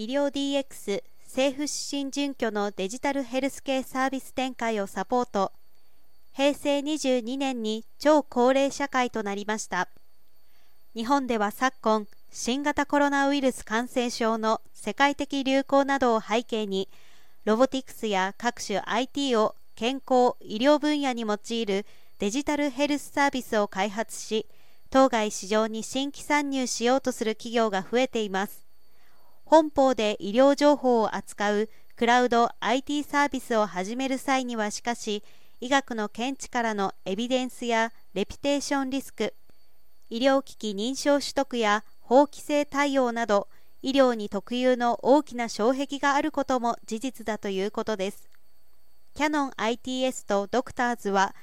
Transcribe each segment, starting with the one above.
医療 DX 政府指針準拠のデジタルヘルスケーサービス展開をサポート。平成22年に超高齢社会となりました。日本では昨今新型コロナウイルス感染症の世界的流行などを背景にロボティクスや各種 IT を健康・医療分野に用いるデジタルヘルスサービスを開発し当該市場に新規参入しようとする企業が増えています。本邦で医療情報を扱うクラウド IT サービスを始める際にはしかし医学の見地からのエビデンスやレピュテーションリスク医療機器認証取得や法規制対応など医療に特有の大きな障壁があることも事実だということです。キャノン ITS とドクターズは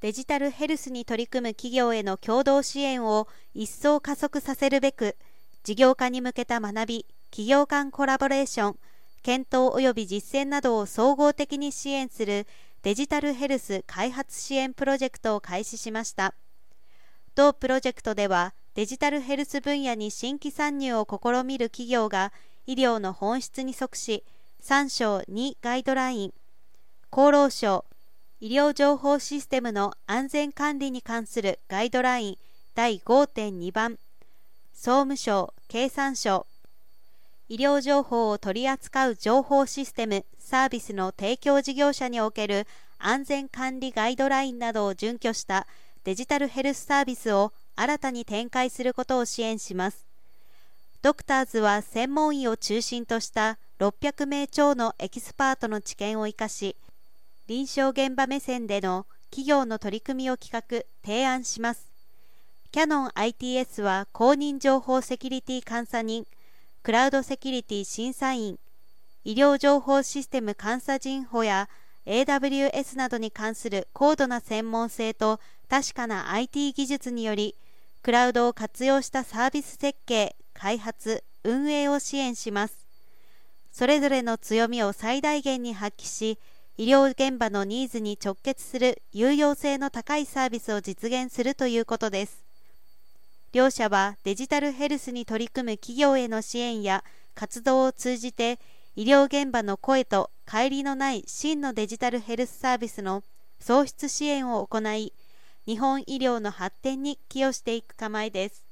デジタルヘルスに取り組む企業への共同支援を一層加速させるべく事業化に向けた学び企業間コラボレーション検討及び実践などを総合的に支援するデジタルヘルス開発支援プロジェクトを開始しました。同プロジェクトではデジタルヘルス分野に新規参入を試みる企業が医療の本質に即し3章2ガイドライン厚労省医療情報システムの安全管理に関するガイドライン第5.2番総務省経産省医療情報を取り扱う情報システムサービスの提供事業者における安全管理ガイドラインなどを準拠したデジタルヘルスサービスを新たに展開することを支援します。ドクターズは専門医を中心とした600名超のエキスパートの知見を生かし臨床現場目線での企業の取り組みを企画提案します。キャノン ITS は公認情報セキュリティ監査人クラウドセキュリティ審査員医療情報システム監査人補や AWS などに関する高度な専門性と確かな IT 技術によりクラウドを活用したサービス設計、開発、運営を支援します。それぞれの強みを最大限に発揮し、医療現場のニーズに直結する有用性の高いサービスを実現するということです。両社はデジタルヘルスに取り組む企業への支援や活動を通じて医療現場の声と乖離のない真のデジタルヘルスサービスの創出支援を行い日本医療の発展に寄与していく構えです。